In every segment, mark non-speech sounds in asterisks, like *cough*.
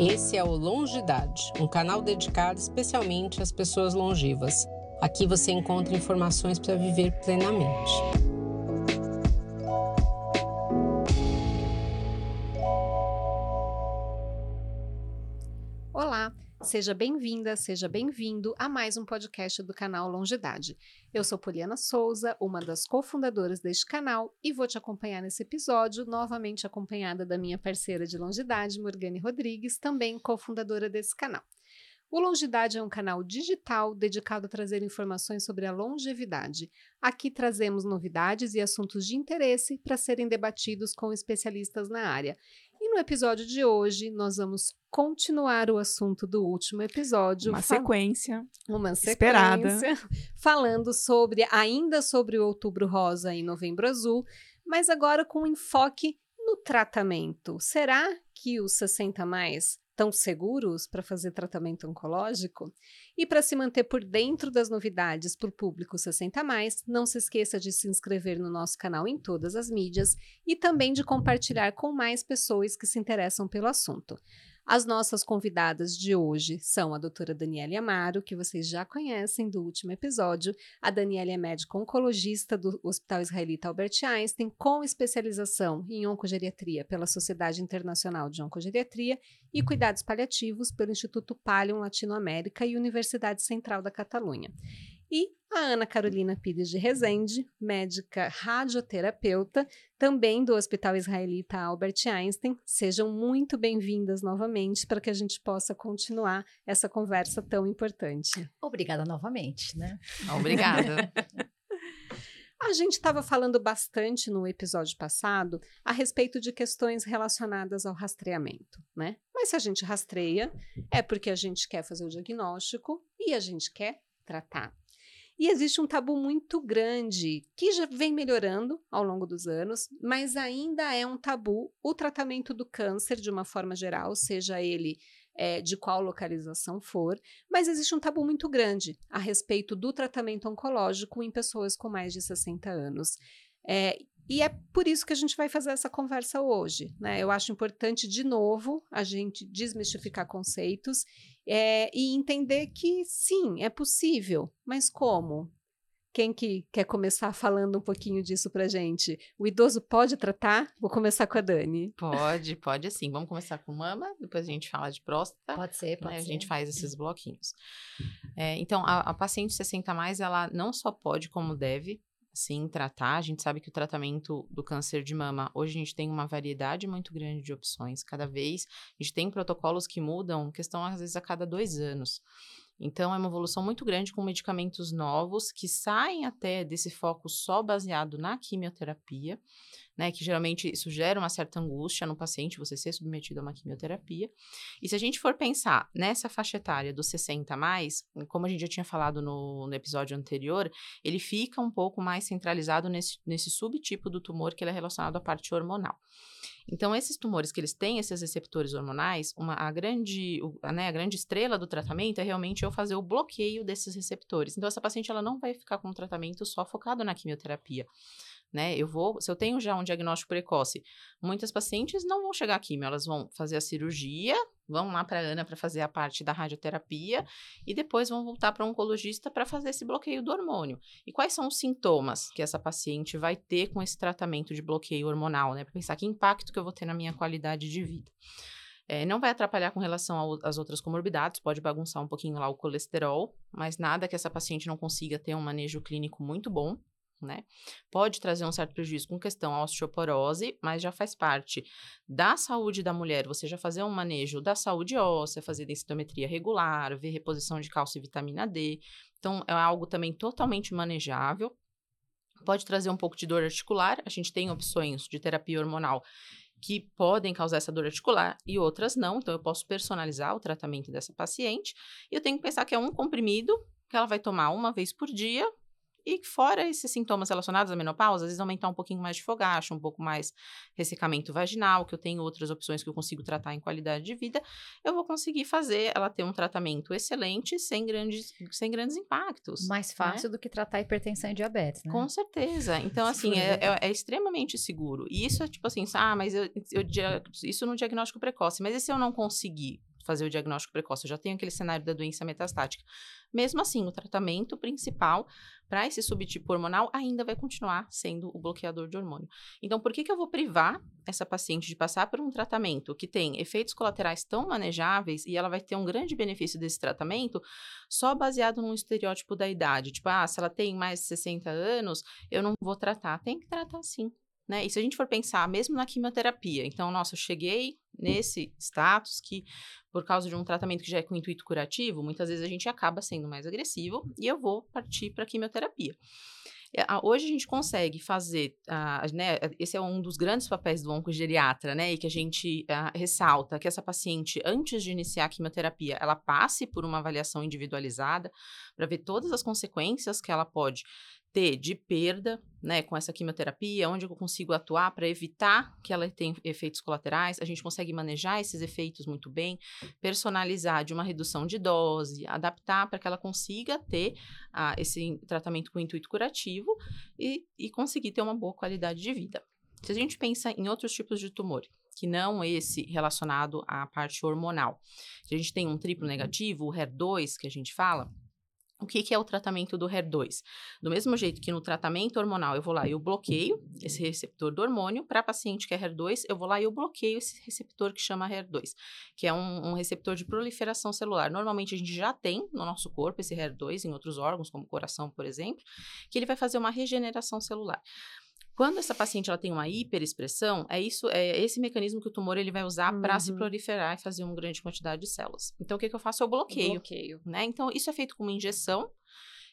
Esse é o Longidade, um canal dedicado especialmente às pessoas longevas. Aqui você encontra informações para viver plenamente. Seja bem-vinda, seja bem-vindo a mais um podcast do canal Longidade. Eu sou Poliana Souza, uma das cofundadoras deste canal, e vou te acompanhar nesse episódio, novamente acompanhada da minha parceira de Longidade, Morgane Rodrigues, também cofundadora desse canal. O Longidade é um canal digital dedicado a trazer informações sobre a longevidade. Aqui trazemos novidades e assuntos de interesse para serem debatidos com especialistas na área. No episódio de hoje, nós vamos continuar o assunto do último episódio. Uma sequência. Uma sequência. Esperada. Falando sobre, ainda sobre o Outubro Rosa e Novembro Azul, mas agora com enfoque no tratamento. Será que os 60 mais estão seguros para fazer tratamento oncológico? E para se manter por dentro das novidades para o público 60 mais, não se esqueça de se inscrever no nosso canal em todas as mídias e também de compartilhar com mais pessoas que se interessam pelo assunto. As nossas convidadas de hoje são a doutora Daniela Amaro, que vocês já conhecem do último episódio. A Daniela é médica oncologista do Hospital Israelita Albert Einstein, com especialização em oncogeriatria pela Sociedade Internacional de Oncogeriatria e cuidados paliativos pelo Instituto Palium Latinoamérica e Universidade Central da Catalunha. E a Ana Carolina Pires de Rezende, médica radioterapeuta, também do Hospital Israelita Albert Einstein. Sejam muito bem-vindas novamente para que a gente possa continuar essa conversa tão importante. Obrigada novamente, né? *laughs* Obrigada. A gente estava falando bastante no episódio passado a respeito de questões relacionadas ao rastreamento, né? Mas se a gente rastreia, é porque a gente quer fazer o diagnóstico e a gente quer tratar. E existe um tabu muito grande que já vem melhorando ao longo dos anos, mas ainda é um tabu o tratamento do câncer de uma forma geral, seja ele é, de qual localização for, mas existe um tabu muito grande a respeito do tratamento oncológico em pessoas com mais de 60 anos. É, e é por isso que a gente vai fazer essa conversa hoje. Né? Eu acho importante, de novo, a gente desmistificar conceitos é, e entender que sim, é possível, mas como? Quem que quer começar falando um pouquinho disso pra gente? O idoso pode tratar? Vou começar com a Dani. Pode, pode sim. Vamos começar com mama, depois a gente fala de próstata. Pode ser, pode né? ser. A gente faz esses bloquinhos. É, então, a, a paciente 60 mais, ela não só pode, como deve, sim, tratar. A gente sabe que o tratamento do câncer de mama, hoje a gente tem uma variedade muito grande de opções. Cada vez a gente tem protocolos que mudam, questão às vezes a cada dois anos. Então, é uma evolução muito grande com medicamentos novos que saem até desse foco só baseado na quimioterapia, né? Que geralmente isso gera uma certa angústia no paciente, você ser submetido a uma quimioterapia. E se a gente for pensar nessa faixa etária dos 60 a mais, como a gente já tinha falado no, no episódio anterior, ele fica um pouco mais centralizado nesse, nesse subtipo do tumor que ele é relacionado à parte hormonal. Então, esses tumores que eles têm esses receptores hormonais, uma, a, grande, o, né, a grande estrela do tratamento é realmente eu fazer o bloqueio desses receptores. Então, essa paciente ela não vai ficar com um tratamento só focado na quimioterapia. Né? Eu vou, se eu tenho já um diagnóstico precoce, muitas pacientes não vão chegar aqui, elas vão fazer a cirurgia, vão lá para a Ana para fazer a parte da radioterapia e depois vão voltar para o oncologista para fazer esse bloqueio do hormônio. E quais são os sintomas que essa paciente vai ter com esse tratamento de bloqueio hormonal, né? Para pensar que impacto que eu vou ter na minha qualidade de vida. É, não vai atrapalhar com relação às outras comorbidades, pode bagunçar um pouquinho lá o colesterol, mas nada que essa paciente não consiga ter um manejo clínico muito bom, né? Pode trazer um certo prejuízo com questão à osteoporose, mas já faz parte da saúde da mulher. Você já fazer um manejo da saúde óssea, fazer densitometria regular, ver reposição de cálcio e vitamina D. Então, é algo também totalmente manejável. Pode trazer um pouco de dor articular. A gente tem opções de terapia hormonal que podem causar essa dor articular e outras não. Então, eu posso personalizar o tratamento dessa paciente. E eu tenho que pensar que é um comprimido que ela vai tomar uma vez por dia e fora esses sintomas relacionados à menopausa, às vezes aumentar um pouquinho mais de fogacho, um pouco mais ressecamento vaginal, que eu tenho outras opções que eu consigo tratar em qualidade de vida, eu vou conseguir fazer ela ter um tratamento excelente sem grandes, sem grandes impactos. Mais fácil né? do que tratar hipertensão e diabetes, né? Com certeza. Então, *laughs* assim, é, é, é, extremamente seguro. E isso é tipo assim, ah, mas eu, eu, isso no diagnóstico precoce, mas e se eu não conseguir? Fazer o diagnóstico precoce, eu já tenho aquele cenário da doença metastática. Mesmo assim, o tratamento principal para esse subtipo hormonal ainda vai continuar sendo o bloqueador de hormônio. Então, por que, que eu vou privar essa paciente de passar por um tratamento que tem efeitos colaterais tão manejáveis e ela vai ter um grande benefício desse tratamento só baseado num estereótipo da idade? Tipo, ah, se ela tem mais de 60 anos, eu não vou tratar. Tem que tratar sim. Né? E se a gente for pensar mesmo na quimioterapia, então, nossa, eu cheguei nesse status que, por causa de um tratamento que já é com intuito curativo, muitas vezes a gente acaba sendo mais agressivo e eu vou partir para quimioterapia. Hoje a gente consegue fazer, uh, né, esse é um dos grandes papéis do oncogeriatra, né, e que a gente uh, ressalta que essa paciente, antes de iniciar a quimioterapia, ela passe por uma avaliação individualizada para ver todas as consequências que ela pode ter de perda, né, com essa quimioterapia, onde eu consigo atuar para evitar que ela tenha efeitos colaterais, a gente consegue manejar esses efeitos muito bem, personalizar de uma redução de dose, adaptar para que ela consiga ter ah, esse tratamento com intuito curativo e, e conseguir ter uma boa qualidade de vida. Se a gente pensa em outros tipos de tumor, que não esse relacionado à parte hormonal, a gente tem um triplo negativo, o HER2 que a gente fala, o que, que, é o tratamento do HER2? Do mesmo jeito que no tratamento hormonal eu vou lá e eu bloqueio esse receptor do hormônio, para paciente que é HER2, eu vou lá e eu bloqueio esse receptor que chama HER2, que é um, um, receptor de proliferação celular. Normalmente a gente já tem no nosso corpo esse HER2 em outros órgãos, como o coração, por exemplo, que ele vai fazer uma regeneração celular. Quando essa paciente ela tem uma hiperexpressão, é isso, é esse mecanismo que o tumor ele vai usar uhum. para se proliferar e fazer uma grande quantidade de células. Então, o que, que eu faço? Eu bloqueio. bloqueio. Né? Então, isso é feito com uma injeção,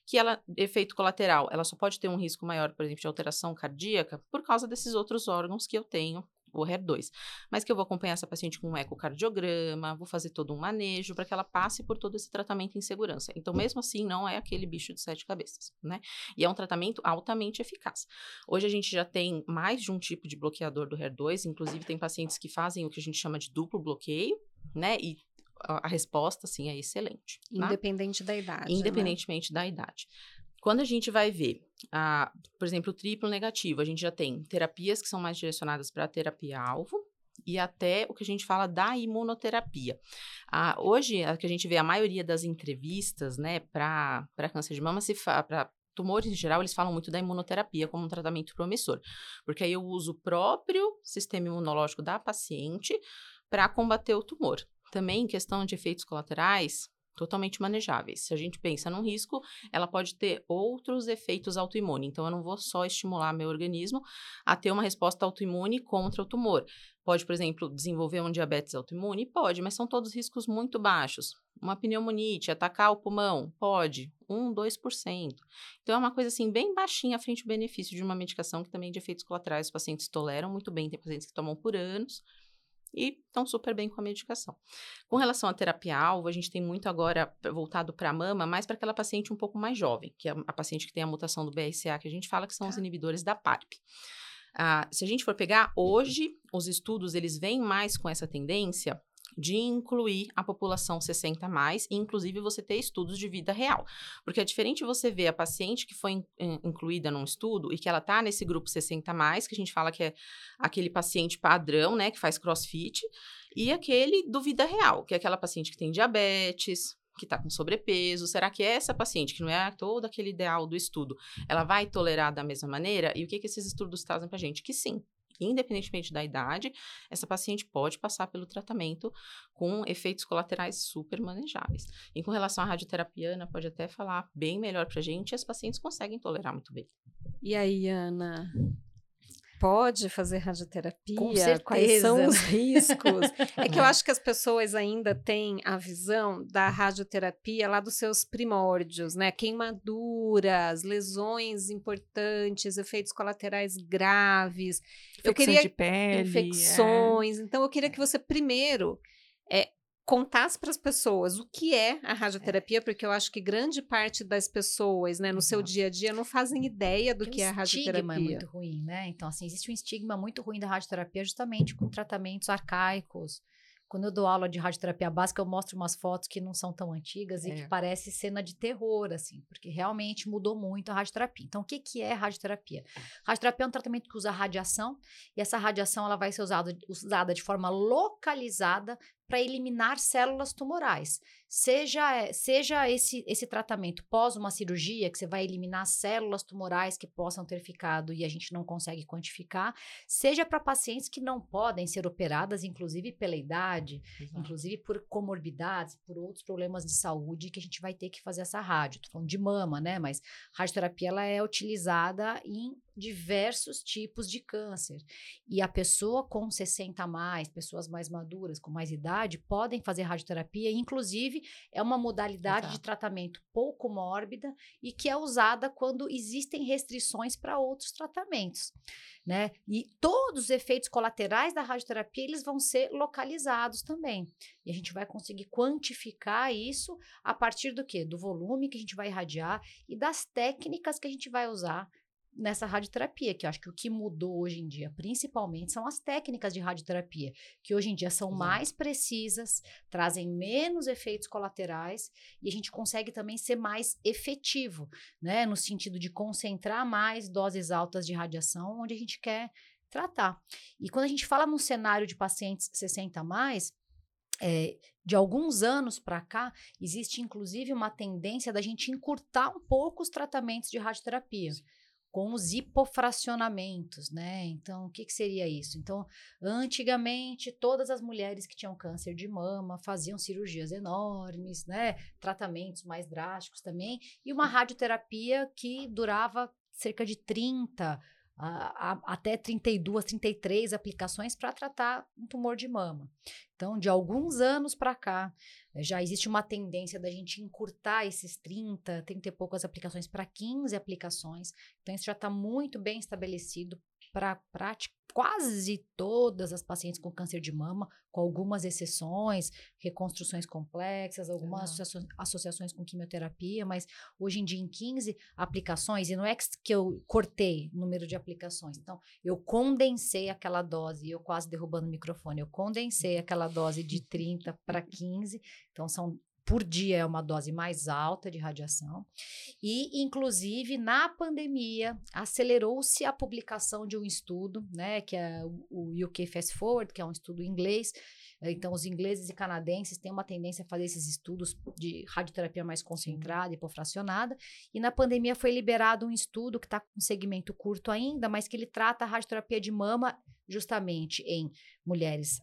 que ela, efeito colateral, ela só pode ter um risco maior, por exemplo, de alteração cardíaca, por causa desses outros órgãos que eu tenho o HER2. Mas que eu vou acompanhar essa paciente com um ecocardiograma, vou fazer todo um manejo para que ela passe por todo esse tratamento em segurança. Então, mesmo assim, não é aquele bicho de sete cabeças, né? E é um tratamento altamente eficaz. Hoje a gente já tem mais de um tipo de bloqueador do HER2, inclusive tem pacientes que fazem o que a gente chama de duplo bloqueio, né? E a resposta, sim, é excelente. Tá? Independente tá? da idade. Né? Independentemente né? da idade. Quando a gente vai ver, a, por exemplo, o triplo negativo, a gente já tem terapias que são mais direcionadas para a terapia-alvo, e até o que a gente fala da imunoterapia. Hoje, a que a gente vê a maioria das entrevistas, né, para câncer de mama, se para tumores em geral, eles falam muito da imunoterapia como um tratamento promissor, porque aí eu uso o próprio sistema imunológico da paciente para combater o tumor. Também em questão de efeitos colaterais, totalmente manejáveis. Se a gente pensa num risco, ela pode ter outros efeitos autoimunes. Então, eu não vou só estimular meu organismo a ter uma resposta autoimune contra o tumor. Pode, por exemplo, desenvolver um diabetes autoimune? Pode, mas são todos riscos muito baixos. Uma pneumonite, atacar o pulmão? Pode, 1, 2%. Então, é uma coisa assim, bem baixinha à frente do benefício de uma medicação que também de efeitos colaterais os pacientes toleram muito bem. Tem pacientes que tomam por anos e estão super bem com a medicação. Com relação à terapia-alvo, a gente tem muito agora voltado para a mama, mais para aquela paciente um pouco mais jovem, que é a paciente que tem a mutação do BRCA, que a gente fala que são os tá. inibidores da PARP. Ah, se a gente for pegar, hoje, os estudos, eles vêm mais com essa tendência de incluir a população 60 mais, e inclusive você ter estudos de vida real. Porque é diferente você ver a paciente que foi in, incluída num estudo e que ela tá nesse grupo 60 mais, que a gente fala que é aquele paciente padrão, né, que faz crossfit, e aquele do vida real, que é aquela paciente que tem diabetes, que está com sobrepeso? Será que essa paciente, que não é todo aquele ideal do estudo, ela vai tolerar da mesma maneira? E o que, que esses estudos trazem para gente? Que sim, independentemente da idade, essa paciente pode passar pelo tratamento com efeitos colaterais super manejáveis. E com relação à radioterapia, Ana pode até falar bem melhor para a gente, as pacientes conseguem tolerar muito bem. E aí, Ana, pode fazer radioterapia? Com certeza. Quais são os riscos? *laughs* é que eu acho que as pessoas ainda têm a visão da radioterapia lá dos seus primórdios, né? Queimaduras, lesões importantes, efeitos colaterais graves. Infecção eu queria de pele. Infecções. É. Então, eu queria que você primeiro é, contasse para as pessoas o que é a radioterapia, é. porque eu acho que grande parte das pessoas, né, no seu dia a dia, não fazem ideia do que é a radioterapia. O estigma é muito ruim, né? Então, assim, existe um estigma muito ruim da radioterapia justamente com tratamentos arcaicos, quando eu dou aula de radioterapia básica, eu mostro umas fotos que não são tão antigas e é. que parece cena de terror, assim, porque realmente mudou muito a radioterapia. Então, o que, que é radioterapia? Radioterapia é um tratamento que usa radiação e essa radiação ela vai ser usada, usada de forma localizada para eliminar células tumorais. Seja, eh, seja esse, esse tratamento pós uma cirurgia, que você vai eliminar células tumorais que possam ter ficado e a gente não consegue quantificar, seja para pacientes que não podem ser operadas, inclusive pela idade, Exato. inclusive por comorbidades, por outros problemas de saúde, que a gente vai ter que fazer essa rádio. Estou falando de mama, né? Mas radioterapia ela é utilizada em diversos tipos de câncer. E a pessoa com 60 a mais, pessoas mais maduras, com mais idade, podem fazer radioterapia, inclusive é uma modalidade Exato. de tratamento pouco mórbida e que é usada quando existem restrições para outros tratamentos, né? E todos os efeitos colaterais da radioterapia, eles vão ser localizados também. E a gente vai conseguir quantificar isso a partir do quê? Do volume que a gente vai irradiar e das técnicas que a gente vai usar nessa radioterapia, que eu acho que o que mudou hoje em dia, principalmente, são as técnicas de radioterapia, que hoje em dia são Exato. mais precisas, trazem menos efeitos colaterais e a gente consegue também ser mais efetivo, né? No sentido de concentrar mais doses altas de radiação onde a gente quer tratar. E quando a gente fala num cenário de pacientes 60 a mais, é, de alguns anos para cá, existe inclusive uma tendência da gente encurtar um pouco os tratamentos de radioterapia com os hipofracionamentos, né? Então, o que, que, seria isso? Então, antigamente, todas as mulheres que tinham câncer de mama faziam cirurgias enormes, né? Tratamentos mais drásticos também, e uma radioterapia que durava cerca de 30 a, até 32, 33 aplicações para tratar um tumor de mama. Então, de alguns anos para cá, eh, já existe uma tendência da gente encurtar esses 30, 30 e poucas aplicações para 15 aplicações. Então, isso já está muito bem estabelecido para quase todas as pacientes com câncer de mama, com algumas exceções, reconstruções complexas, algumas associa associações com quimioterapia, mas hoje em dia em 15 aplicações, e não é que eu cortei o número de aplicações, então eu condensei aquela dose, eu quase derrubando o microfone, eu condensei aquela dose de 30 para 15, então são por dia é uma dose mais alta de radiação. E, inclusive, na pandemia, acelerou-se a publicação de um estudo, né, que é o UK Fast Forward, que é um estudo inglês. Então, os ingleses e canadenses têm uma tendência a fazer esses estudos de radioterapia mais concentrada, hipofracionada. E na pandemia foi liberado um estudo que está com segmento curto ainda, mas que ele trata a radioterapia de mama justamente em mulheres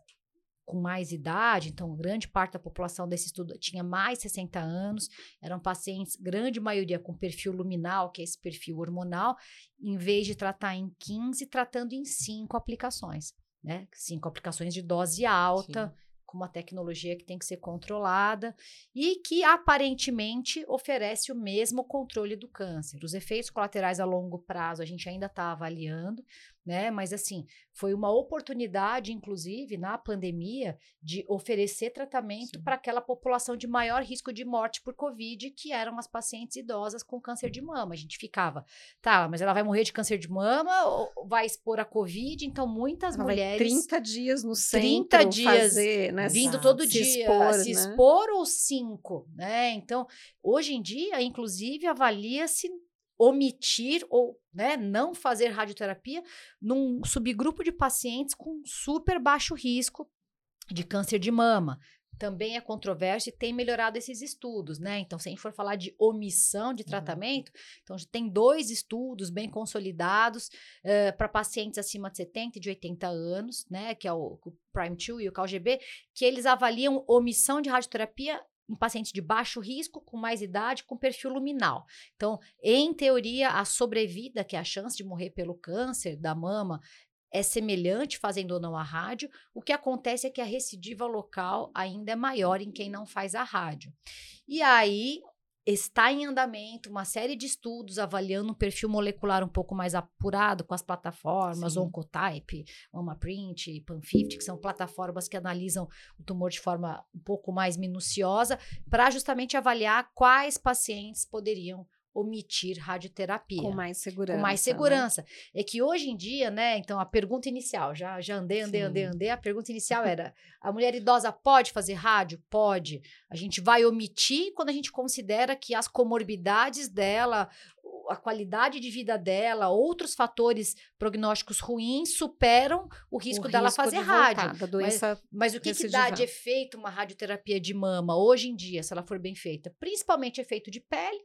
com mais idade, então grande parte da população desse estudo tinha mais de 60 anos, eram pacientes, grande maioria com perfil luminal, que é esse perfil hormonal, em vez de tratar em 15, tratando em 5 aplicações, né? Cinco aplicações de dose alta, Sim com uma tecnologia que tem que ser controlada e que aparentemente oferece o mesmo controle do câncer. Os efeitos colaterais a longo prazo a gente ainda está avaliando, né? Mas assim, foi uma oportunidade, inclusive, na pandemia, de oferecer tratamento para aquela população de maior risco de morte por Covid, que eram as pacientes idosas com câncer de mama. A gente ficava, tá, mas ela vai morrer de câncer de mama ou vai expor a Covid? Então, muitas ela mulheres. 30 dias no centro 30 dias fazer, né? Vindo todo se dia, expor, se né? expor ou cinco, né? Então, hoje em dia, inclusive, avalia-se omitir ou né, não fazer radioterapia num subgrupo de pacientes com super baixo risco de câncer de mama. Também é controverso e tem melhorado esses estudos, né? Então, se a gente for falar de omissão de uhum. tratamento, uhum. então tem dois estudos bem consolidados uh, para pacientes acima de 70 e de 80 anos, né? Que é o, o Prime 2 e o CalGB, que eles avaliam omissão de radioterapia em pacientes de baixo risco, com mais idade, com perfil luminal. Então, em teoria, a sobrevida, que é a chance de morrer pelo câncer da mama, é semelhante fazendo ou não a rádio. O que acontece é que a recidiva local ainda é maior em quem não faz a rádio. E aí, está em andamento uma série de estudos avaliando um perfil molecular um pouco mais apurado com as plataformas Sim. Oncotype, OmaPrint, PAN50, que são plataformas que analisam o tumor de forma um pouco mais minuciosa, para justamente avaliar quais pacientes poderiam omitir radioterapia. Com mais segurança. Com mais segurança. Né? É que hoje em dia, né? Então, a pergunta inicial, já, já andei, andei, Sim. andei, andei. A pergunta inicial era: a mulher idosa pode fazer rádio? Pode. A gente vai omitir quando a gente considera que as comorbidades dela, a qualidade de vida dela, outros fatores prognósticos ruins superam o risco o dela risco fazer de voltar, rádio. Da doença Mas, mas o que, que dá de efeito uma radioterapia de mama hoje em dia, se ela for bem feita? Principalmente efeito de pele,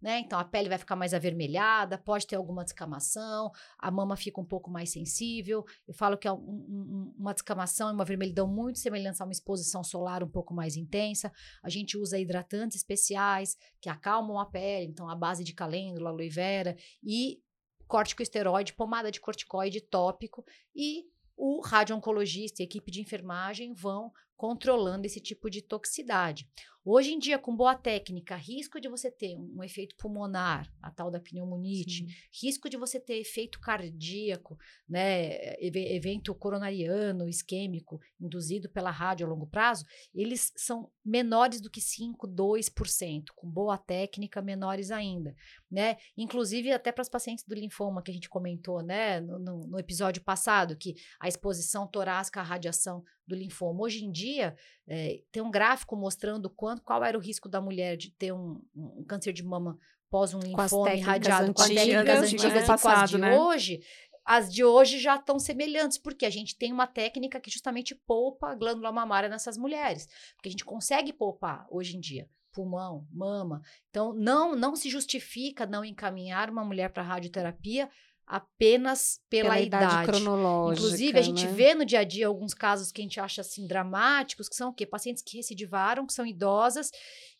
né? Então a pele vai ficar mais avermelhada, pode ter alguma descamação, a mama fica um pouco mais sensível. Eu falo que é um, um, uma descamação e uma vermelhidão muito semelhante a uma exposição solar um pouco mais intensa. A gente usa hidratantes especiais que acalmam a pele, então a base de calêndula, aloe vera e corticosteroide, pomada de corticoide tópico e o radio-oncologista e a equipe de enfermagem vão controlando esse tipo de toxicidade. Hoje em dia, com boa técnica, risco de você ter um efeito pulmonar, a tal da pneumonite, Sim. risco de você ter efeito cardíaco, né, evento coronariano, isquêmico, induzido pela rádio a longo prazo, eles são menores do que 5, 2%, com boa técnica, menores ainda, né? Inclusive até para as pacientes do linfoma que a gente comentou, né, no, no, no episódio passado, que a exposição torácica à radiação do linfoma. Hoje em dia, é, tem um gráfico mostrando quanto, qual era o risco da mulher de ter um, um câncer de mama pós um linfoma irradiado com as técnicas antigas né? passado, com as de né? hoje. As de hoje já estão semelhantes, porque a gente tem uma técnica que justamente poupa a glândula mamária nessas mulheres. Porque a gente consegue poupar hoje em dia pulmão, mama. Então, não, não se justifica não encaminhar uma mulher para radioterapia apenas pela, pela idade. idade. cronológica. Inclusive, a gente né? vê no dia a dia alguns casos que a gente acha assim dramáticos, que são o quê? Pacientes que recidivaram, que são idosas,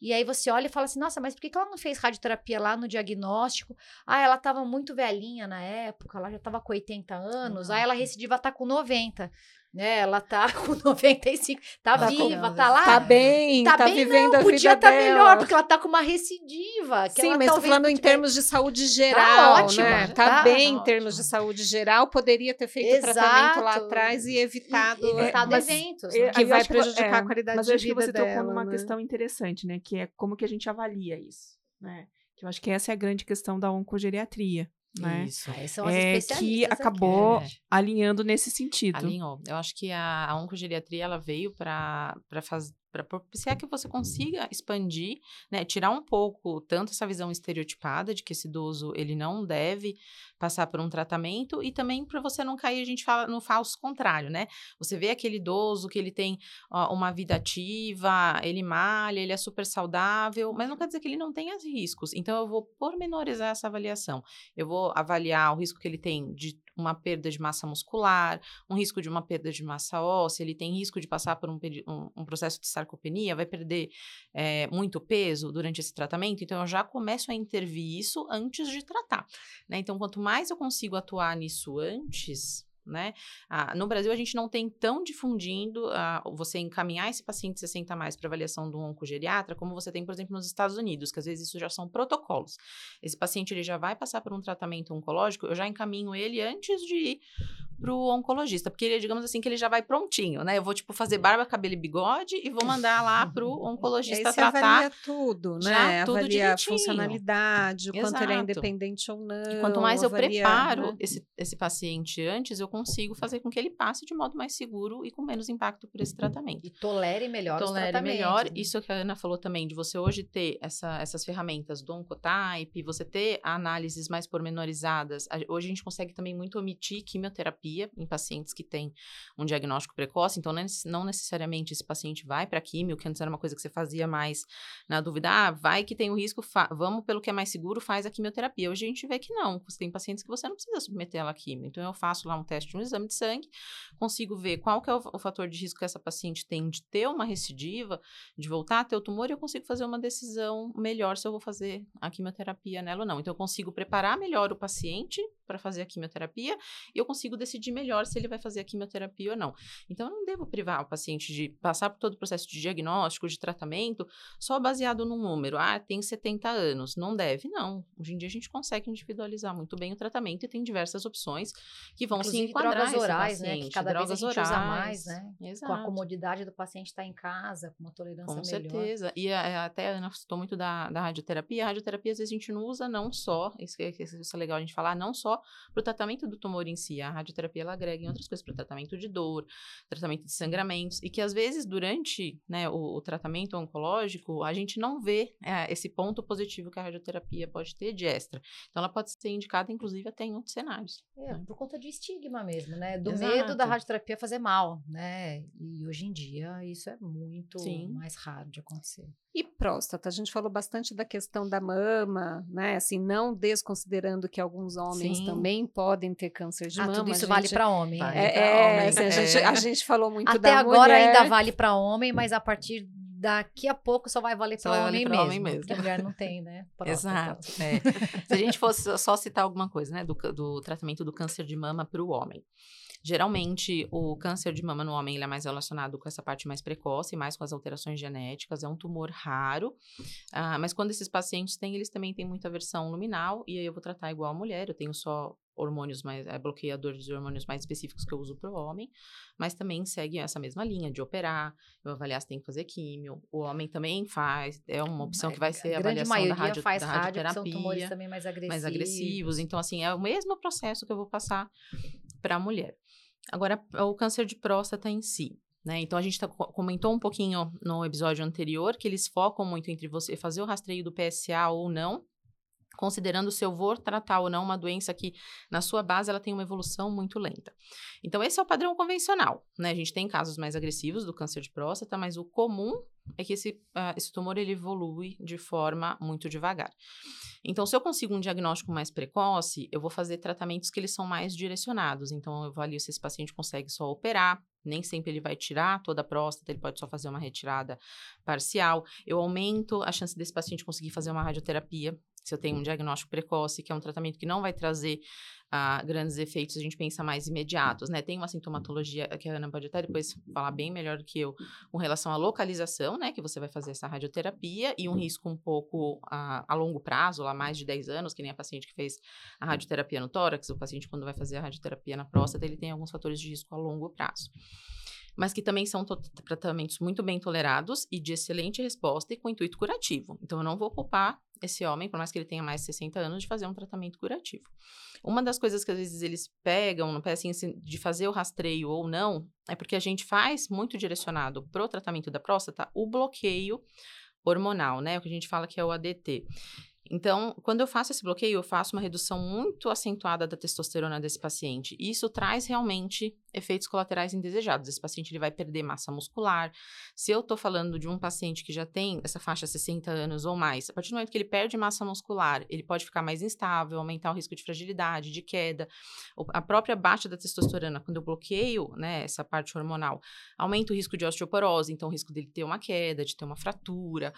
e aí você olha e fala assim: nossa, mas por que ela não fez radioterapia lá no diagnóstico? Ah, ela estava muito velhinha na época, ela já estava com 80 anos, uhum. aí ela recidiva está com 90 né? Ela tá *laughs* com 95, tá, tá viva, tá lá. Tá bem, tá, tá bem, vivendo não, a podia estar tá melhor, porque ela tá com uma recidiva. Sim, mas tô falando em termos de saúde geral, tá ótima, né? Tá, tá bem tá em termos de saúde geral, poderia ter feito Exato. tratamento lá atrás e evitado, e, evitado é, eventos. Né? Que vai prejudicar é, a qualidade mas de vida Mas acho que você dela, tocou numa né? questão interessante, né? Que é como que a gente avalia isso, né? Que eu acho que essa é a grande questão da oncogeriatria né? Isso. Ah, são é, que acabou aqui. alinhando nesse sentido. Alinhou. Eu acho que a, a oncogeriatria ela veio para fazer para propiciar que você consiga expandir, né, tirar um pouco tanto essa visão estereotipada de que esse idoso ele não deve passar por um tratamento e também para você não cair, a gente fala no falso contrário, né? Você vê aquele idoso que ele tem ó, uma vida ativa, ele malha, ele é super saudável, mas não quer dizer que ele não tenha riscos. Então eu vou pormenorizar essa avaliação. Eu vou avaliar o risco que ele tem de uma perda de massa muscular, um risco de uma perda de massa óssea, ele tem risco de passar por um, um, um processo de sarcopenia, vai perder é, muito peso durante esse tratamento, então eu já começo a intervir isso antes de tratar, né? Então, quanto mais eu consigo atuar nisso antes, né? Ah, no Brasil, a gente não tem tão difundindo ah, você encaminhar esse paciente 60 mais para avaliação do oncogeriatra, como você tem, por exemplo, nos Estados Unidos, que às vezes isso já são protocolos. Esse paciente ele já vai passar por um tratamento oncológico, eu já encaminho ele antes de ir pro oncologista, porque ele, digamos assim, que ele já vai prontinho, né? Eu vou, tipo, fazer barba, cabelo e bigode e vou mandar lá pro *laughs* oncologista tratar. avalia tudo, né? tudo avalia direitinho. a funcionalidade, o Exato. quanto ele é independente ou não. E quanto mais eu preparo né? esse, esse paciente antes, eu consigo fazer com que ele passe de modo mais seguro e com menos impacto por esse tratamento. E tolere melhor Tolere os tratamentos. melhor. né? Isso que a Ana falou também, de você hoje ter essa, essas ferramentas do Oncotype, você ter análises mais pormenorizadas. Hoje a gente consegue também muito omitir quimioterapia em pacientes que têm um diagnóstico precoce, então não não necessariamente esse paciente vai para químio, que antes era uma coisa que você fazia mais na dúvida, ah, vai que tem o risco, vamos pelo que é mais seguro, faz a quimioterapia. Hoje a gente vê que não, você tem pacientes que você não precisa submeter ela a químio. Então eu faço lá um teste, um exame de sangue, consigo ver qual que é o, o fator de risco que essa paciente tem de ter uma recidiva, de voltar a ter o tumor, e eu consigo fazer uma decisão melhor se eu vou fazer a quimioterapia nela ou não. Então eu consigo preparar melhor o paciente para fazer a quimioterapia e eu consigo decidir melhor se ele vai fazer a quimioterapia ou não. Então eu não devo privar o paciente de passar por todo o processo de diagnóstico, de tratamento, só baseado num número. Ah, tem 70 anos. Não deve, não. Hoje em dia a gente consegue individualizar muito bem o tratamento e tem diversas opções que vão se Inclusive, enquadrar drogas orais, né? Que paciente. cada drogas vez a gente orais. usa mais, né? Com a Exato. comodidade do paciente estar em casa, com uma tolerância Com melhor. certeza. E a- até a Ana citou muito da, da radioterapia. A radioterapia, às vezes, a gente não usa não só, isso, isso é legal a gente falar, não só para o tratamento do tumor em si. A radioterapia ela agrega em outras coisas, para o tratamento de dor, tratamento de sangramentos, e que às vezes durante né, o, o tratamento oncológico a gente não vê é, esse ponto positivo que a radioterapia pode ter de extra. Então ela pode ser indicada, inclusive, até em outros cenários. É, né? por conta de estigma mesmo, né? Do Exato. medo da radioterapia fazer mal, né? E hoje em dia isso é muito Sim. mais raro de acontecer. E próstata, a gente falou bastante da questão da mama, né? Assim, não desconsiderando que alguns homens Sim. Também podem ter câncer de ah, mama. Tudo isso gente... vale para homem. Vale é, é, homem. Assim, a, gente, a gente falou muito Até da agora mulher. ainda vale para homem, mas a partir daqui a pouco só vai valer para homem, mesmo, homem mesmo. Porque a mulher não tem, né? *laughs* Exato. É. Se a gente fosse só citar alguma coisa, né, do, do tratamento do câncer de mama para o homem. Geralmente, o câncer de mama no homem é mais relacionado com essa parte mais precoce, mais com as alterações genéticas. É um tumor raro, uh, mas quando esses pacientes têm, eles também têm muita versão luminal, e aí eu vou tratar igual a mulher. Eu tenho só hormônios mais, é, bloqueadores de hormônios mais específicos que eu uso para o homem, mas também segue essa mesma linha de operar, eu avaliar se tem que fazer químio. O homem também faz, é uma opção que vai ser a avaliação da, radio, faz da radioterapia. São tumores também mais agressivos. Mais agressivos. Então, assim, é o mesmo processo que eu vou passar para a mulher. Agora, o câncer de próstata em si. Né? Então, a gente tá, comentou um pouquinho no episódio anterior que eles focam muito entre você fazer o rastreio do PSA ou não, considerando se eu vou tratar ou não uma doença que, na sua base, ela tem uma evolução muito lenta. Então, esse é o padrão convencional, né? A gente tem casos mais agressivos do câncer de próstata, mas o comum é que esse, uh, esse tumor, ele evolui de forma muito devagar. Então, se eu consigo um diagnóstico mais precoce, eu vou fazer tratamentos que eles são mais direcionados. Então, eu avalio se esse paciente consegue só operar, nem sempre ele vai tirar toda a próstata, ele pode só fazer uma retirada parcial. Eu aumento a chance desse paciente conseguir fazer uma radioterapia, se eu tenho um diagnóstico precoce, que é um tratamento que não vai trazer uh, grandes efeitos, a gente pensa mais imediatos, né? Tem uma sintomatologia que a Ana pode até depois falar bem melhor do que eu, com relação à localização, né? Que você vai fazer essa radioterapia e um risco um pouco uh, a longo prazo, lá mais de 10 anos, que nem a paciente que fez a radioterapia no tórax, o paciente quando vai fazer a radioterapia na próstata, ele tem alguns fatores de risco a longo prazo mas que também são tratamentos muito bem tolerados e de excelente resposta e com intuito curativo. Então, eu não vou culpar esse homem, por mais que ele tenha mais de 60 anos, de fazer um tratamento curativo. Uma das coisas que às vezes eles pegam, não assim, de fazer o rastreio ou não, é porque a gente faz muito direcionado para o tratamento da próstata o bloqueio hormonal, né? O que a gente fala que é o ADT. Então, quando eu faço esse bloqueio, eu faço uma redução muito acentuada da testosterona desse paciente. E isso traz realmente efeitos colaterais indesejados. Esse paciente ele vai perder massa muscular. Se eu estou falando de um paciente que já tem essa faixa 60 anos ou mais, a partir do momento que ele perde massa muscular, ele pode ficar mais instável, aumentar o risco de fragilidade, de queda. A própria baixa da testosterona, quando eu bloqueio né, essa parte hormonal, aumenta o risco de osteoporose, então o risco dele ter uma queda, de ter uma fratura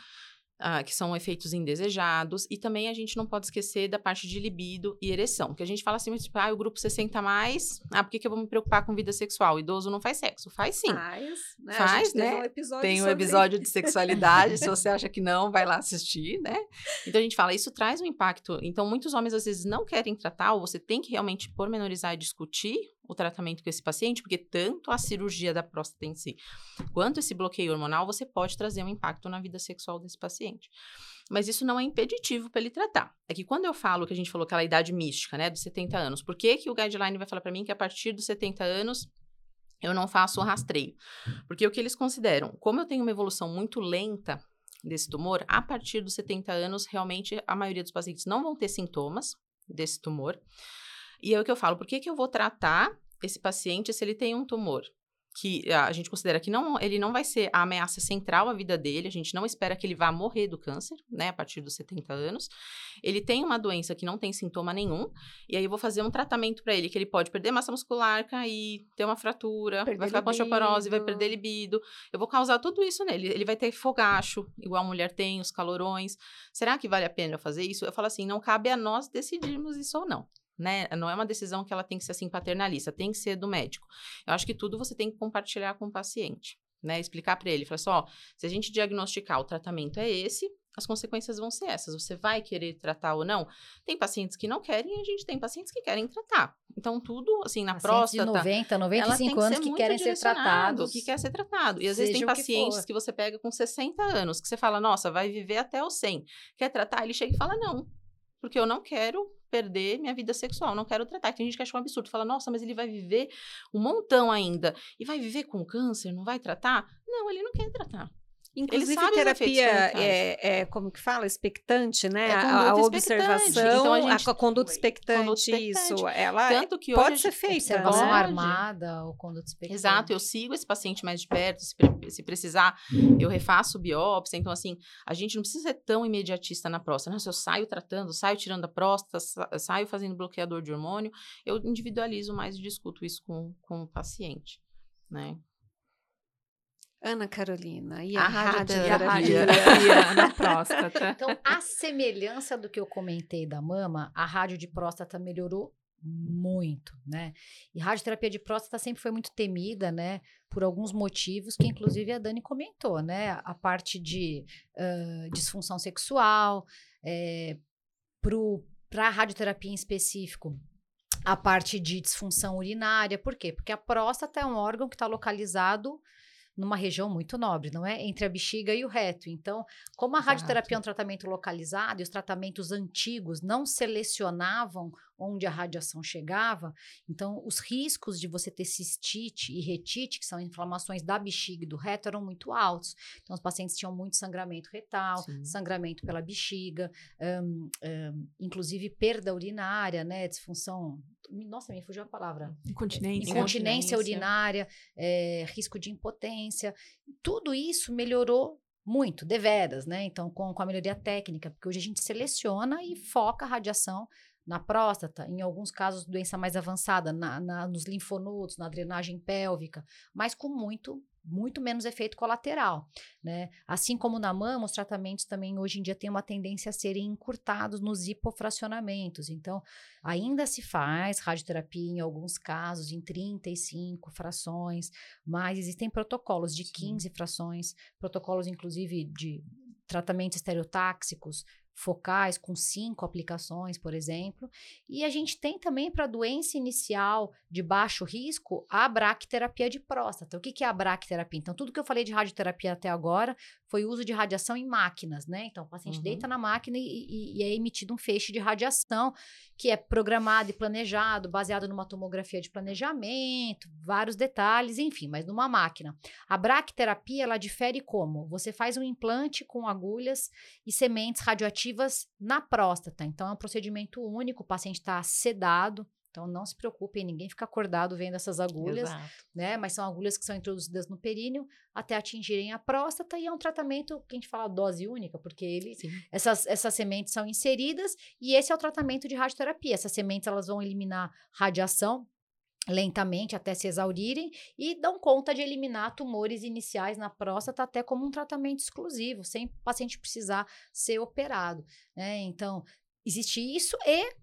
ah, que são efeitos indesejados, e também a gente não pode esquecer da parte de libido e ereção, que a gente fala assim, tipo, ah, o grupo 60 mais, ah, por que, que eu vou me preocupar com vida sexual? O idoso não faz sexo. Faz sim. Faz, né? Faz, né? Um tem um episódio de sexualidade, se *laughs* você acha que não, vai lá assistir, né? Então a gente fala, isso traz um impacto. Então, muitos homens às vezes não querem tratar, ou você tem que realmente pormenorizar e discutir o tratamento com esse paciente, porque tanto a cirurgia da próstata em si, quanto esse bloqueio hormonal, você pode trazer um impacto na vida sexual desse paciente. Mas isso não é impeditivo para ele tratar. É que quando eu falo que a gente falou aquela idade mística, né, dos 70 anos, por que, que o guideline vai falar para mim que a partir dos 70 anos eu não faço o rastreio? Porque o que eles consideram, como eu tenho uma evolução muito lenta desse tumor, a partir dos 70 anos, realmente a maioria dos pacientes não vão ter sintomas desse tumor. E é o que eu falo, por que, que eu vou tratar esse paciente se ele tem um tumor? que a gente considera que não, ele não vai ser a ameaça central à vida dele, a gente não espera que ele vá morrer do câncer, né, a partir dos 70 anos. Ele tem uma doença que não tem sintoma nenhum, e aí eu vou fazer um tratamento para ele que ele pode perder massa muscular, cair, ter uma fratura, perder vai ficar com osteoporose, vai perder libido. Eu vou causar tudo isso nele. Ele vai ter fogacho, igual a mulher tem, os calorões. Será que vale a pena eu fazer isso? Eu falo assim, não cabe a nós decidirmos isso ou não né? Não é uma decisão que ela tem que ser assim paternalista, tem que ser do médico. Eu acho que tudo você tem que compartilhar com o paciente, né? Explicar para ele, falar assim, ó, se a gente diagnosticar o tratamento é esse, as consequências vão ser essas. Você vai querer tratar ou não? Tem pacientes que não querem e a gente tem pacientes que querem tratar. Então, tudo, assim, na pacientes próstata... de 90, 95 que anos que, querem ser tratados. Que quer ser tratado. E às vezes tem pacientes que, que, você pega com 60 anos, que você fala, nossa, vai viver até os 100. Quer tratar? Ele chega e fala, não. Porque eu não quero perder minha vida sexual, não quero tratar. Tem gente que acha um absurdo, fala, nossa, mas ele vai viver um montão ainda. E vai viver com câncer, não vai tratar? Não, ele não quer tratar. Inclusive, terapia é, é, como que fala? Expectante, né? É a, a observação, então, a, gente, a, conduta expectante, conduta expectante, isso. Ela Tanto que pode ser feita. Observação né? armada ou conduta expectante. Exato, eu sigo esse paciente mais de perto, se, se, precisar, eu refaço biópsia. Então, assim, a gente não precisa ser tão imediatista na próstata. Não, se eu saio tratando, saio tirando a próstata, saio fazendo bloqueador de hormônio, eu individualizo mais e discuto isso com, com o paciente, né? Ana Carolina, e a, a radioterapia na *laughs* próstata. Então, a semelhança do que eu comentei da mama, a rádio de próstata melhorou muito, né? E radioterapia de próstata sempre foi muito temida, né? Por alguns motivos que, inclusive, a Dani comentou, né? A parte de uh, disfunção sexual, é, para a radioterapia em específico, a parte de disfunção urinária. Por quê? Porque a próstata é um órgão que está localizado numa região muito nobre, não é? Entre a bexiga e o reto. Então, como a Exato. radioterapia é um tratamento localizado e os tratamentos antigos não selecionavam onde a radiação chegava, então os riscos de você ter cistite e retite, que são inflamações da bexiga e do reto, eram muito altos. Então, os pacientes tinham muito sangramento retal, Sim. sangramento pela bexiga, um, um, inclusive perda urinária, né? Disfunção nossa, me fugiu a palavra. Incontinência. Incontinência urinária, é, risco de impotência. Tudo isso melhorou muito, deveras, né? Então, com, com a melhoria técnica, porque hoje a gente seleciona e foca a radiação na próstata, em alguns casos, doença mais avançada, na, na, nos linfonodos, na drenagem pélvica, mas com muito muito menos efeito colateral, né? Assim como na mama, os tratamentos também hoje em dia têm uma tendência a serem encurtados nos hipofracionamentos. Então, ainda se faz radioterapia em alguns casos em 35 frações, mas existem protocolos de 15 Sim. frações, protocolos inclusive de tratamentos estereotáxicos, focais com cinco aplicações, por exemplo. E a gente tem também para doença inicial de baixo risco a bracterapia de próstata. O que, que é a bracterapia? Então, tudo que eu falei de radioterapia até agora foi o uso de radiação em máquinas, né? Então, o paciente uhum. deita na máquina e, e, e, é emitido um feixe de radiação que é programado e planejado, baseado numa tomografia de planejamento, vários detalhes, enfim, mas numa máquina. A bracterapia, ela difere como? Você faz um implante com agulhas e sementes radioativas na próstata. Então, é um procedimento único, o paciente está sedado, então não se preocupem, ninguém fica acordado vendo essas agulhas, Exato. né? Mas são agulhas que são introduzidas no períneo até atingirem a próstata e é um tratamento que a gente fala dose única, porque ele, essas, essas sementes são inseridas e esse é o tratamento de radioterapia. Essas sementes elas vão eliminar radiação lentamente até se exaurirem e dão conta de eliminar tumores iniciais na próstata até como um tratamento exclusivo, sem o paciente precisar ser operado, né? Então, existe isso e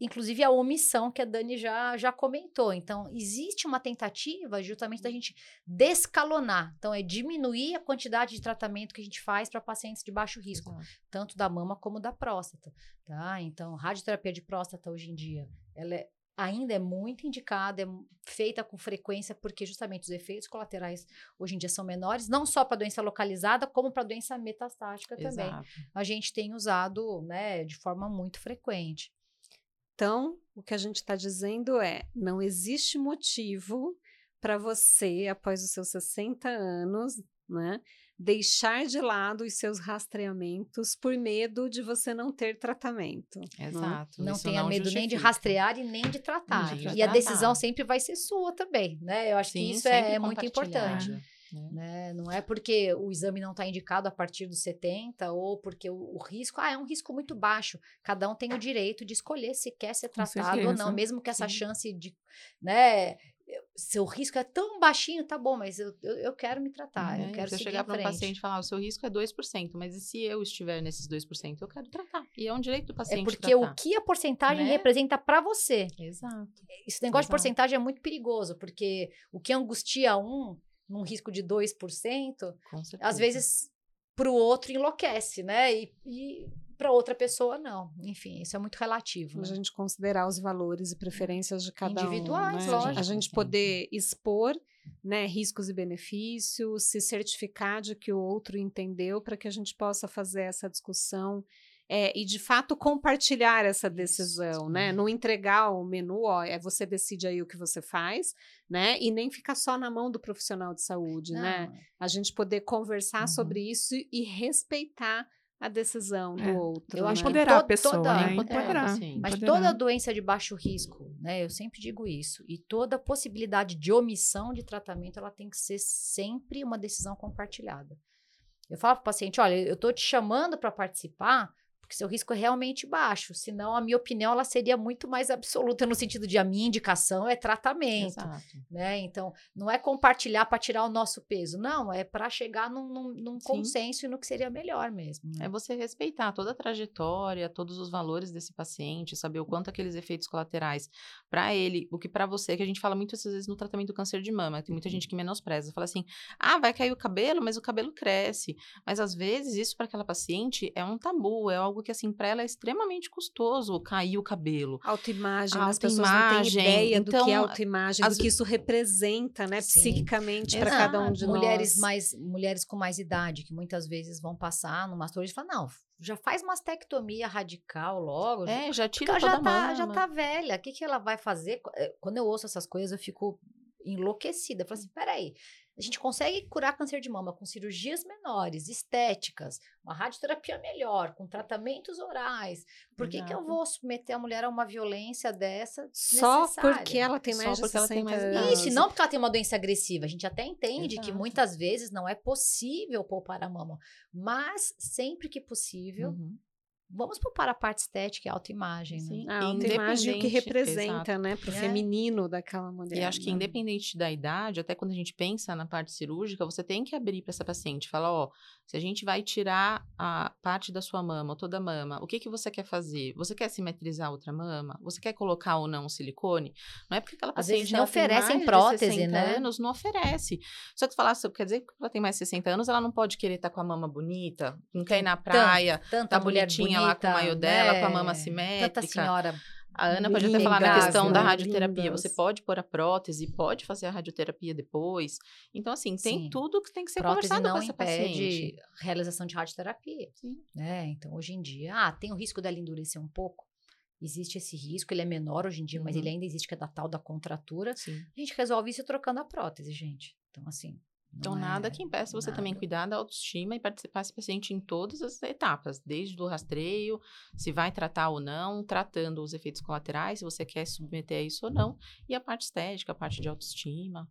inclusive a omissão que a Dani já, já comentou. Então, existe uma tentativa justamente da gente descalonar. Então, é diminuir a quantidade de tratamento que a gente faz para pacientes de baixo risco, Exato. tanto da mama como da próstata. Tá? Então, radioterapia de próstata hoje em dia, ela é, ainda é muito indicada, é feita com frequência, porque justamente os efeitos colaterais hoje em dia são menores, não só para doença localizada, como para doença metastática também. Exato. A gente tem usado né, de forma muito frequente. Então, o que a gente está dizendo é: não existe motivo para você, após os seus 60 anos, né, deixar de lado os seus rastreamentos por medo de você não ter tratamento. Né? Exato. Não tenha não medo justifica. nem de rastrear e nem de tratar. De e a decisão sempre vai ser sua também, né? Eu acho Sim, que isso é, é muito importante. Né? né? Não é porque o exame não está indicado a partir dos 70 ou porque o, o, risco, ah, é um risco muito baixo. Cada um tem o direito de escolher se quer ser tratado ou não, mesmo que essa Sim. chance de, né, seu risco é tão baixinho, tá bom, mas eu, eu, eu quero me tratar, é, eu quero você chegar para um paciente e falar, o seu risco é 2%, mas e se eu estiver nesses 2%, eu quero tratar. E é um direito do é paciente É porque tratar. o que a porcentagem né? representa para você. Exato. Esse negócio Exato. de porcentagem é muito perigoso, porque o que angustia um num risco de 2%, às vezes para o outro enlouquece, né? E, e para outra pessoa não. Enfim, isso é muito relativo. Né? A gente considerar os valores e preferências de cada Individuais, um. Né? lógico. A gente poder expor né, riscos e benefícios, se certificar de que o outro entendeu para que a gente possa fazer essa discussão é, e de fato compartilhar essa decisão, Isso. né? Não entregar o menu, ó, é você decide aí o que você faz, né? E nem ficar só na mão do profissional de saúde, né? Não. né? A gente poder conversar uhum. sobre isso e respeitar a decisão é. do outro. Eu né? acho que empoderar a pessoa, toda, né? Empoderar, é, mas toda doença de baixo risco, né? Eu sempre digo isso. E toda possibilidade de omissão de tratamento, ela tem que ser sempre uma decisão compartilhada. Eu falo para o paciente, olha, eu estou te chamando para participar porque seu risco é realmente baixo. Senão, a minha opinião ela seria muito mais absoluta no sentido de a minha indicação é tratamento. Exato. Né? Então, não é compartilhar para tirar o nosso peso. Não, é para chegar num, num, num consenso e no que seria melhor mesmo. Né? É você respeitar toda a trajetória, todos os valores desse paciente, saber o quanto aqueles efeitos colaterais para ele, o que para você, que a gente fala muito às vezes no tratamento do câncer de mama, tem muita gente que menospreza, fala assim: "Ah, vai cair o cabelo, mas o cabelo cresce". Mas às vezes isso para aquela paciente é um tabu, é algo algo que, assim, para ela é extremamente custoso cair o cabelo. Autoimagem, Auto as pessoas não têm ideia então, do que é então, autoimagem, as... do que isso representa, né, Sim. psiquicamente para cada um de mulheres nós. Mais, mulheres com mais idade, que muitas vezes vão passar no mastologista e falam, não, já faz mastectomia radical logo. É, já tira toda já a tá, já tá velha. O que, que ela vai fazer? Eh, quando eu ouço essas coisas, eu fico enlouquecida. Eu falo assim, peraí, a gente consegue curar câncer de mama com cirurgias menores, estéticas, uma radioterapia melhor, com tratamentos orais. Por que, que eu vou submeter a mulher a uma violência dessa Só porque ela tem mais Só de 60 mais anos. Isso, não porque ela tem uma doença agressiva. A gente até entende Exato. que muitas vezes não é possível poupar a mama. Mas, sempre que possível, uhum. Vamos para a parte estética e autoimagem, né? A autoimagem que representa, exato. né, para o é. feminino daquela mulher. E acho que né? independente da idade, até quando a gente pensa na parte cirúrgica, você tem que abrir para essa paciente, falar, ó, se a gente vai tirar a parte da sua mama, toda a mama, o que que você quer fazer? Você quer simetrizar outra mama? Você quer colocar ou não silicone? Não é porque aquela paciente Às vezes não oferecem prótese, né? anos, não oferece. Só que falar, quer dizer que ela tem mais de 60 anos, ela não pode querer estar tá com a mama bonita, não quer ir na praia, tanta, tanta tá bonita lá com o maio dela, com a mama né, simétrica. Tanta senhora a Ana pode até falar na questão da radioterapia. Lindas. Você pode pôr a prótese, pode fazer a radioterapia depois. Então, assim, tem Sim. tudo que tem que ser prótese conversado com essa paciente. realização de radioterapia. Sim. Né? Então, hoje em dia, ah, tem o risco dela endurecer um pouco. Existe esse risco, ele é menor hoje em dia, uhum. mas ele ainda existe, que é da tal da contratura. Sim. A gente resolve isso trocando a prótese, gente. Então, assim, então, não nada é, que impeça você nada. também cuidar da autoestima e participar esse paciente em todas as etapas, desde o rastreio, se vai tratar ou não, tratando os efeitos colaterais, se você quer submeter a isso ou não, e a parte estética, a parte de autoestima.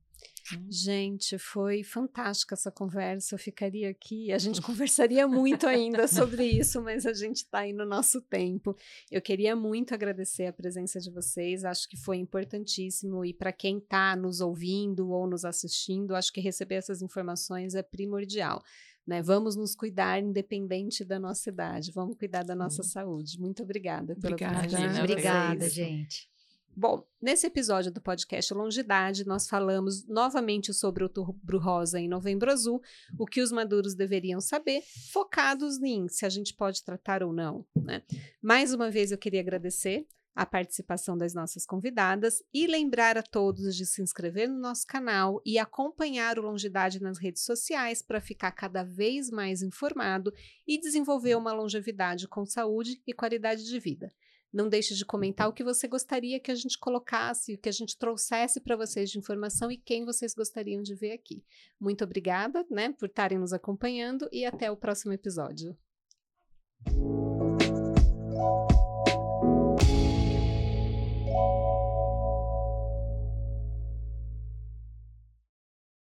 Hum. Gente, foi fantástica essa conversa. Eu ficaria aqui, a gente *laughs* conversaria muito ainda sobre isso, mas a gente está aí no nosso tempo. Eu queria muito agradecer a presença de vocês, acho que foi importantíssimo. E para quem está nos ouvindo ou nos assistindo, acho que receber essas informações é primordial. Né? Vamos nos cuidar independente da nossa idade, vamos cuidar da nossa saúde. Muito obrigada pela obrigada, Obrigada, gente. Bom, nesse episódio do podcast Longidade, nós falamos novamente sobre o Outubro Rosa em Novembro Azul, o que os maduros deveriam saber, focados em se a gente pode tratar ou não. Né? Mais uma vez eu queria agradecer a participação das nossas convidadas e lembrar a todos de se inscrever no nosso canal e acompanhar o Longidade nas redes sociais para ficar cada vez mais informado e desenvolver uma longevidade com saúde e qualidade de vida. Não deixe de comentar o que você gostaria que a gente colocasse, o que a gente trouxesse para vocês de informação e quem vocês gostariam de ver aqui. Muito obrigada, né, por estarem nos acompanhando e até o próximo episódio.